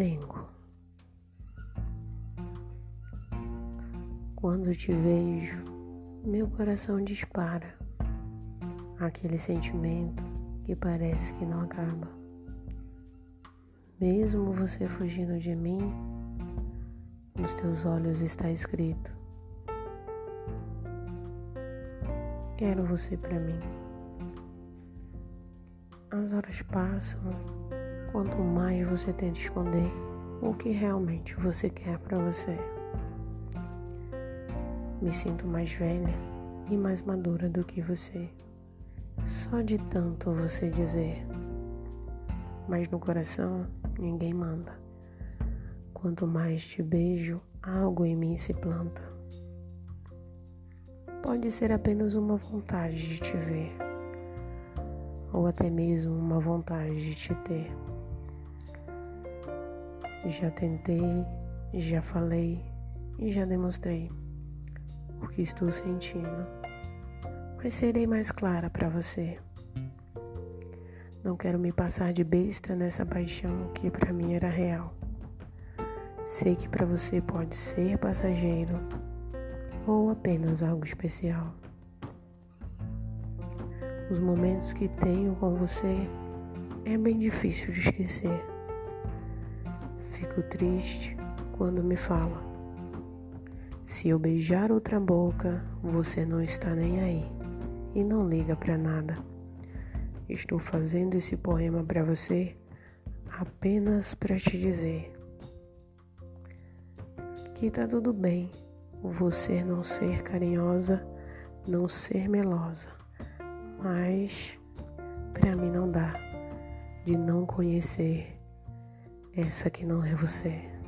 Dengo. Quando te vejo, meu coração dispara. Aquele sentimento que parece que não acaba. Mesmo você fugindo de mim, nos teus olhos está escrito: Quero você para mim. As horas passam, quanto mais você tenta esconder o que realmente você quer para você. Me sinto mais velha e mais madura do que você. Só de tanto você dizer. Mas no coração ninguém manda. Quanto mais te beijo, algo em mim se planta. Pode ser apenas uma vontade de te ver, ou até mesmo uma vontade de te ter. Já tentei, já falei e já demonstrei o que estou sentindo, mas serei mais clara para você. Não quero me passar de besta nessa paixão que para mim era real. Sei que para você pode ser passageiro ou apenas algo especial. Os momentos que tenho com você é bem difícil de esquecer. Fico triste quando me fala se eu beijar outra boca, você não está nem aí e não liga para nada. Estou fazendo esse poema para você apenas para te dizer que tá tudo bem você não ser carinhosa, não ser melosa, mas para mim não dá de não conhecer essa que não é você.